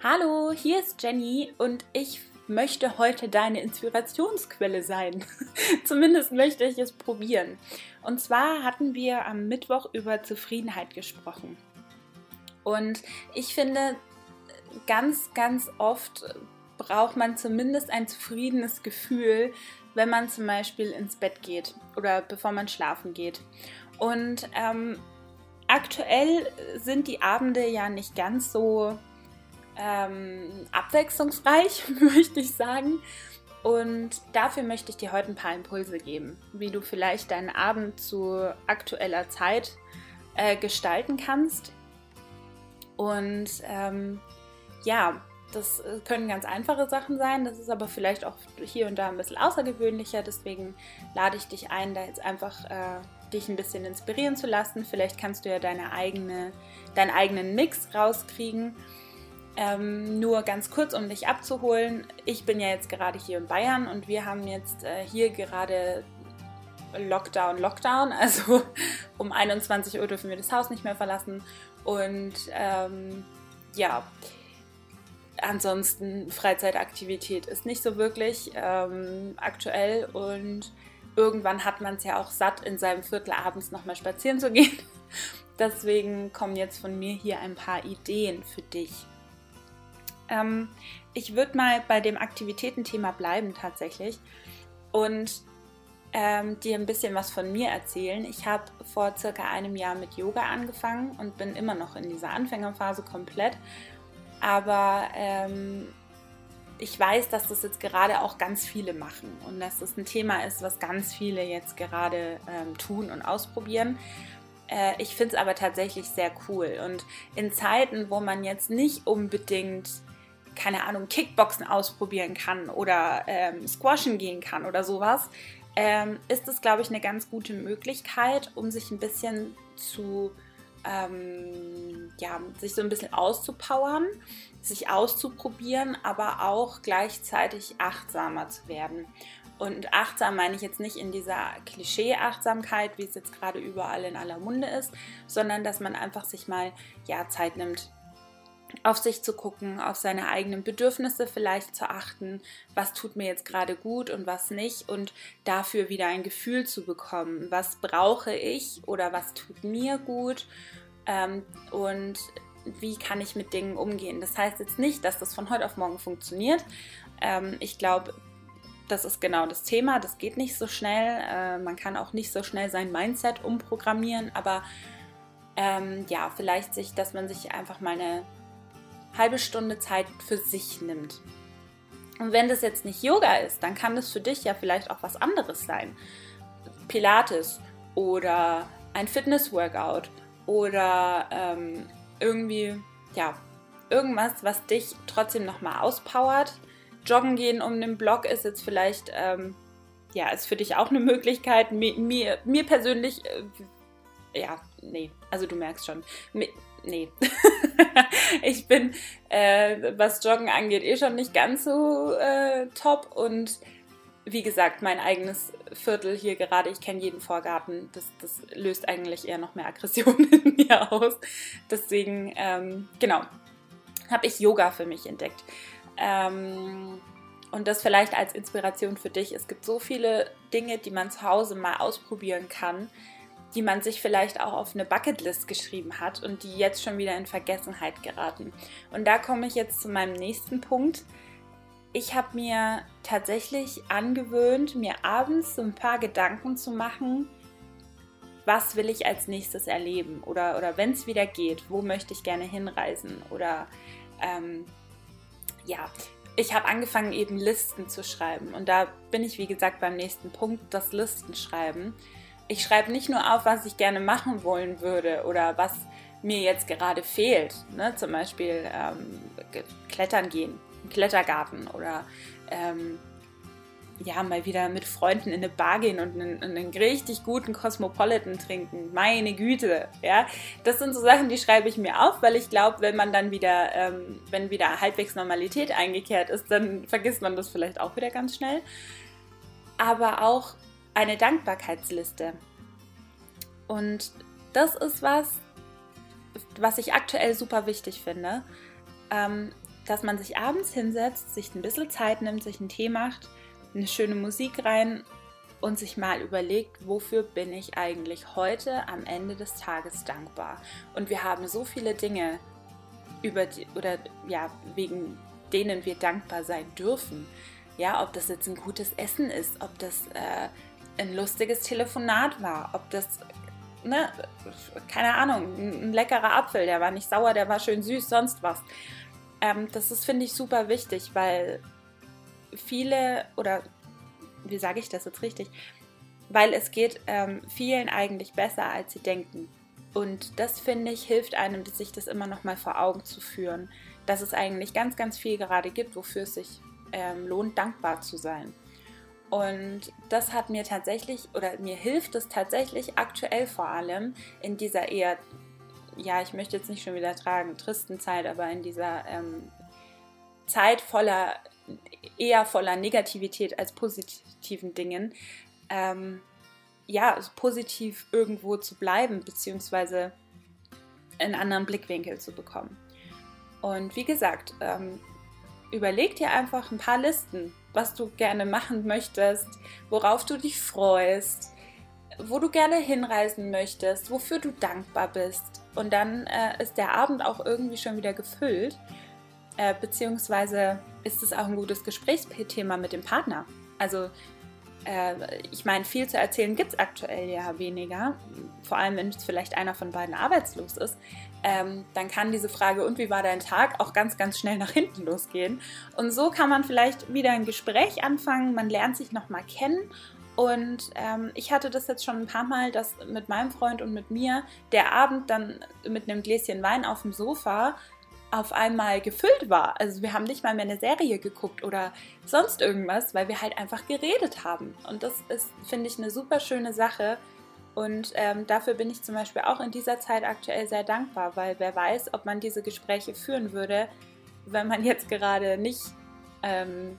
Hallo, hier ist Jenny und ich möchte heute deine Inspirationsquelle sein. Zumindest möchte ich es probieren. Und zwar hatten wir am Mittwoch über Zufriedenheit gesprochen. Und ich finde, ganz, ganz oft braucht man zumindest ein zufriedenes Gefühl, wenn man zum Beispiel ins Bett geht oder bevor man schlafen geht. Und ähm, aktuell sind die Abende ja nicht ganz so ähm, abwechslungsreich, möchte ich sagen. Und dafür möchte ich dir heute ein paar Impulse geben, wie du vielleicht deinen Abend zu aktueller Zeit äh, gestalten kannst. Und ähm, ja, das äh, können ganz einfache Sachen sein, das ist aber vielleicht auch hier und da ein bisschen außergewöhnlicher. Deswegen lade ich dich ein, da jetzt einfach äh, dich ein bisschen inspirieren zu lassen. Vielleicht kannst du ja deine eigene, deinen eigenen Mix rauskriegen. Ähm, nur ganz kurz, um dich abzuholen. Ich bin ja jetzt gerade hier in Bayern und wir haben jetzt äh, hier gerade Lockdown, Lockdown. Also um 21 Uhr dürfen wir das Haus nicht mehr verlassen. Und ähm, ja, ansonsten Freizeitaktivität ist nicht so wirklich ähm, aktuell und irgendwann hat man es ja auch satt, in seinem Viertel abends nochmal spazieren zu gehen. Deswegen kommen jetzt von mir hier ein paar Ideen für dich. Ähm, ich würde mal bei dem Aktivitätenthema bleiben tatsächlich und ähm, dir ein bisschen was von mir erzählen. Ich habe vor circa einem Jahr mit Yoga angefangen und bin immer noch in dieser Anfängerphase komplett. Aber ähm, ich weiß, dass das jetzt gerade auch ganz viele machen und dass das ein Thema ist, was ganz viele jetzt gerade ähm, tun und ausprobieren. Äh, ich finde es aber tatsächlich sehr cool. Und in Zeiten, wo man jetzt nicht unbedingt keine Ahnung, Kickboxen ausprobieren kann oder ähm, Squashen gehen kann oder sowas, ähm, ist es, glaube ich, eine ganz gute Möglichkeit, um sich ein bisschen zu, ähm, ja, sich so ein bisschen auszupowern, sich auszuprobieren, aber auch gleichzeitig achtsamer zu werden. Und achtsam meine ich jetzt nicht in dieser Klischee-Achtsamkeit, wie es jetzt gerade überall in aller Munde ist, sondern dass man einfach sich mal ja, Zeit nimmt, auf sich zu gucken, auf seine eigenen Bedürfnisse vielleicht zu achten, was tut mir jetzt gerade gut und was nicht und dafür wieder ein Gefühl zu bekommen, was brauche ich oder was tut mir gut ähm, und wie kann ich mit Dingen umgehen. Das heißt jetzt nicht, dass das von heute auf morgen funktioniert. Ähm, ich glaube, das ist genau das Thema. Das geht nicht so schnell. Äh, man kann auch nicht so schnell sein Mindset umprogrammieren, aber ähm, ja, vielleicht sich, dass man sich einfach mal eine halbe Stunde Zeit für sich nimmt. Und wenn das jetzt nicht Yoga ist, dann kann das für dich ja vielleicht auch was anderes sein. Pilates oder ein Fitness-Workout oder ähm, irgendwie, ja, irgendwas, was dich trotzdem nochmal auspowert. Joggen gehen um den Block ist jetzt vielleicht, ähm, ja, ist für dich auch eine Möglichkeit. Mir, mir, mir persönlich, äh, ja, nee, also du merkst schon, nee. ich bin, äh, was Joggen angeht, eh schon nicht ganz so äh, top. Und wie gesagt, mein eigenes Viertel hier gerade, ich kenne jeden Vorgarten, das, das löst eigentlich eher noch mehr Aggression in mir aus. Deswegen, ähm, genau, habe ich Yoga für mich entdeckt. Ähm, und das vielleicht als Inspiration für dich. Es gibt so viele Dinge, die man zu Hause mal ausprobieren kann, die man sich vielleicht auch auf eine Bucketlist geschrieben hat und die jetzt schon wieder in Vergessenheit geraten. Und da komme ich jetzt zu meinem nächsten Punkt. Ich habe mir tatsächlich angewöhnt, mir abends so ein paar Gedanken zu machen, was will ich als nächstes erleben oder, oder wenn es wieder geht, wo möchte ich gerne hinreisen oder ähm, ja, ich habe angefangen eben Listen zu schreiben und da bin ich wie gesagt beim nächsten Punkt, das Listenschreiben ich schreibe nicht nur auf, was ich gerne machen wollen würde oder was mir jetzt gerade fehlt. Ne? Zum Beispiel ähm, klettern gehen, im Klettergarten oder ähm, ja, mal wieder mit Freunden in eine Bar gehen und einen, einen, richtig guten Cosmopolitan trinken. Meine Güte, ja. Das sind so Sachen, die schreibe ich mir auf, weil ich glaube, wenn man dann wieder, ähm, wenn wieder halbwegs Normalität eingekehrt ist, dann vergisst man das vielleicht auch wieder ganz schnell. Aber auch eine Dankbarkeitsliste. Und das ist was, was ich aktuell super wichtig finde. Ähm, dass man sich abends hinsetzt, sich ein bisschen Zeit nimmt, sich einen Tee macht, eine schöne Musik rein und sich mal überlegt, wofür bin ich eigentlich heute am Ende des Tages dankbar. Und wir haben so viele Dinge über die, oder ja, wegen denen wir dankbar sein dürfen. Ja, ob das jetzt ein gutes Essen ist, ob das äh, ein lustiges Telefonat war, ob das, ne, keine Ahnung, ein, leckerer Apfel, der war nicht sauer, der war schön süß, sonst was. Ähm, das ist, finde ich, super wichtig, weil viele, oder wie sage ich das jetzt richtig? Weil es geht ähm, vielen eigentlich besser, als sie denken. Und das, finde ich, hilft einem, sich das immer noch mal vor Augen zu führen, dass es eigentlich ganz, ganz viel gerade gibt, wofür es sich ähm, lohnt, dankbar zu sein. Und das hat mir tatsächlich, oder mir hilft es tatsächlich aktuell vor allem in dieser eher, ja, ich möchte jetzt nicht schon wieder tragen, tristen Zeit, aber in dieser ähm, Zeit voller, eher voller Negativität als positiven Dingen, ähm, ja, positiv irgendwo zu bleiben, beziehungsweise einen anderen Blickwinkel zu bekommen. Und wie gesagt, ähm, überleg dir einfach ein paar Listen, was du gerne machen möchtest, worauf du dich freust, wo du gerne hinreisen möchtest, wofür du dankbar bist. Und dann äh, ist der Abend auch irgendwie schon wieder gefüllt, äh, beziehungsweise ist es auch ein gutes Gesprächsthema mit dem Partner. Also äh, ich meine, viel zu erzählen gibt es aktuell ja weniger, vor allem wenn vielleicht einer von beiden arbeitslos ist. Ähm, dann kann diese Frage, und wie war dein Tag, auch ganz, ganz schnell nach hinten losgehen. Und so kann man vielleicht wieder ein Gespräch anfangen, man lernt sich nochmal kennen. Und ähm, ich hatte das jetzt schon ein paar Mal, dass mit meinem Freund und mit mir der Abend dann mit einem Gläschen Wein auf dem Sofa auf einmal gefüllt war. Also wir haben nicht mal mehr eine Serie geguckt oder sonst irgendwas, weil wir halt einfach geredet haben. Und das ist, finde ich, eine super schöne Sache. Und ähm, dafür bin ich zum Beispiel auch in dieser Zeit aktuell sehr dankbar, weil wer weiß, ob man diese Gespräche führen würde, wenn man jetzt gerade nicht ähm,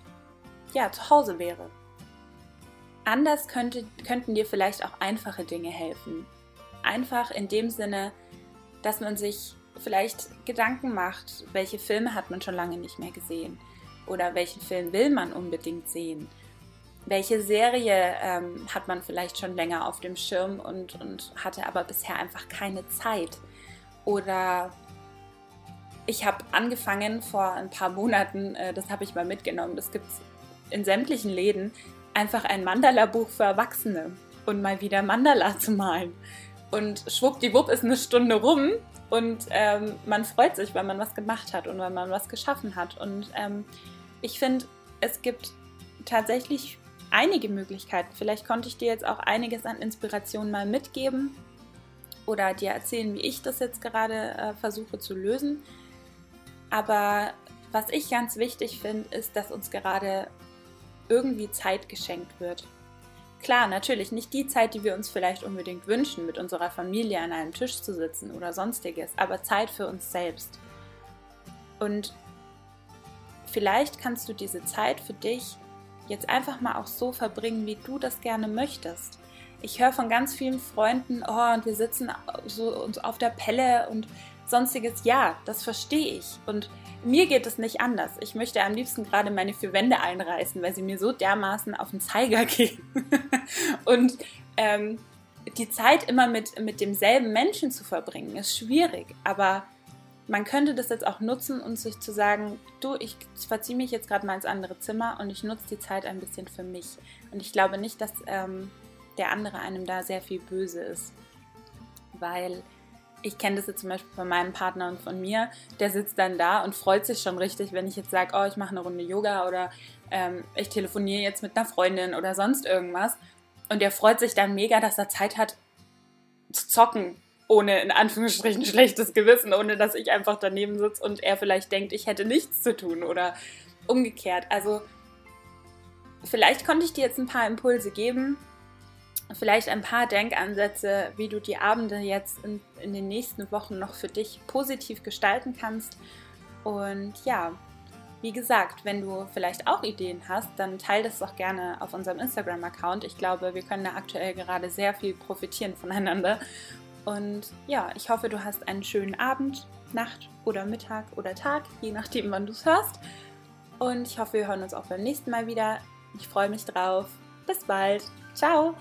ja, zu Hause wäre. Anders könnte, könnten dir vielleicht auch einfache Dinge helfen. Einfach in dem Sinne, dass man sich vielleicht Gedanken macht, welche Filme hat man schon lange nicht mehr gesehen oder welchen Film will man unbedingt sehen. Welche Serie ähm, hat man vielleicht schon länger auf dem Schirm und, und hatte aber bisher einfach keine Zeit? Oder ich habe angefangen vor ein paar Monaten, äh, das habe ich mal mitgenommen, das gibt es in sämtlichen Läden, einfach ein Mandala-Buch für Erwachsene und mal wieder Mandala zu malen. Und schwuppdiwupp ist eine Stunde rum und ähm, man freut sich, weil man was gemacht hat und weil man was geschaffen hat. Und ähm, ich finde, es gibt tatsächlich einige Möglichkeiten. Vielleicht konnte ich dir jetzt auch einiges an Inspiration mal mitgeben oder dir erzählen, wie ich das jetzt gerade äh, versuche zu lösen. Aber was ich ganz wichtig finde, ist, dass uns gerade irgendwie Zeit geschenkt wird. Klar, natürlich nicht die Zeit, die wir uns vielleicht unbedingt wünschen, mit unserer Familie an einem Tisch zu sitzen oder sonstiges, aber Zeit für uns selbst. Und vielleicht kannst du diese Zeit für dich jetzt einfach mal auch so verbringen, wie du das gerne möchtest. Ich höre von ganz vielen Freunden, oh, und wir sitzen so auf der Pelle und sonstiges. Ja, das verstehe ich. Und mir geht es nicht anders. Ich möchte am liebsten gerade meine vier Wände einreißen, weil sie mir so dermaßen auf den Zeiger gehen. und ähm, die Zeit immer mit, mit demselben Menschen zu verbringen, ist schwierig. Aber man könnte das jetzt auch nutzen und sich zu sagen, du, ich verziehe mich jetzt gerade mal ins andere Zimmer und ich nutze die Zeit ein bisschen für mich. Und ich glaube nicht, dass ähm, der andere einem da sehr viel böse ist. Weil ich kenne das jetzt zum Beispiel von meinem Partner und von mir, der sitzt dann da und freut sich schon richtig, wenn ich jetzt sage, oh, ich mache eine Runde Yoga oder ähm, ich telefoniere jetzt mit einer Freundin oder sonst irgendwas. Und der freut sich dann mega, dass er Zeit hat zu zocken, ohne in Anführungsstrichen schlechtes Gewissen, ohne dass ich einfach daneben sitze und er vielleicht denkt, ich hätte nichts zu tun oder umgekehrt. Also vielleicht konnte ich dir jetzt ein paar Impulse geben, vielleicht ein paar Denkansätze, wie du die Abende jetzt in, in, den nächsten Wochen noch für dich positiv gestalten kannst. Und ja, wie gesagt, wenn du vielleicht auch Ideen hast, dann teile das doch gerne auf unserem Instagram-Account. Ich glaube, wir können da aktuell gerade sehr viel profitieren voneinander. Und ja, ich hoffe, du hast einen schönen Abend, Nacht oder Mittag oder Tag, je nachdem, wann du es hörst. Und ich hoffe, wir hören uns auch beim nächsten Mal wieder. Ich freue mich drauf. Bis bald. Ciao.